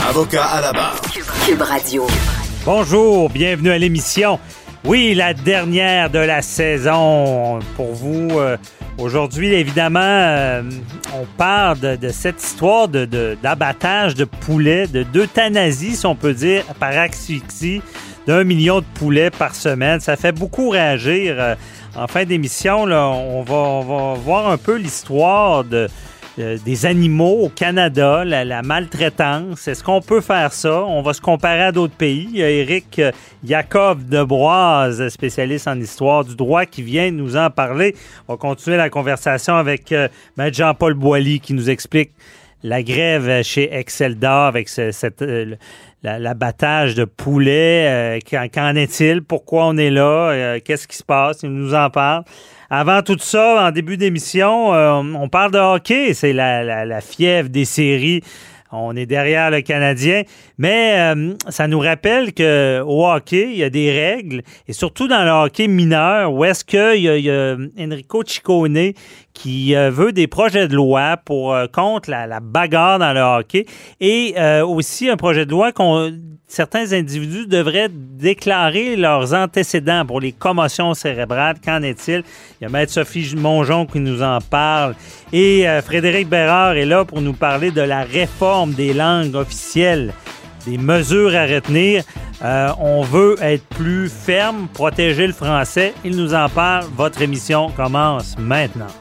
Avocat à la barre. Cube Radio. Bonjour, bienvenue à l'émission. Oui, la dernière de la saison pour vous. euh, Aujourd'hui, évidemment, euh, on parle de, de cette histoire de- de- d'abattage de, poulets, de d'euthanasie, si on peut dire, par asphyxie d'un million de poulets par semaine. Ça fait beaucoup réagir. Euh, en fin d'émission, là, on va, on va voir un peu l'histoire de, euh, des animaux au Canada, la, maltraitance. Est-ce qu'on peut faire ça? On va se comparer à d'autres pays. Il y a Éric euh, Yakov Debroise, spécialiste en histoire du droit, qui vient nous en parler. On va continuer la conversation avec euh, Jean-Paul Boilly qui nous explique la grève chez Excelda avec ce- cette, euh, l'abattage de poulets. euh, qu'en, est-il? Pourquoi on est là? Euh, qu'est-ce qui se passe? Il nous en parle. Avant tout ça, en début d'émission, on parle de hockey. C'est la, la- fièvre des séries. On est derrière le Canadien. Mais ça nous rappelle qu'au hockey, il y a des règles. Et surtout dans le hockey mineur, où est-ce qu'il y, y a Enrico Ciccone qui euh, veut des projets de loi pour euh, contre la, bagarre dans le hockey et euh, aussi un projet de loi qu'on certains individus devraient déclarer leurs antécédents pour les commotions cérébrales. Qu'en est-il? Il y a Maître Sophie Mongeon qui nous en parle. Et Frédéric Bérard est là pour nous parler de la réforme des langues officielles, des mesures à retenir. On veut être plus ferme, protéger le français. Il nous en parle. Votre émission commence maintenant.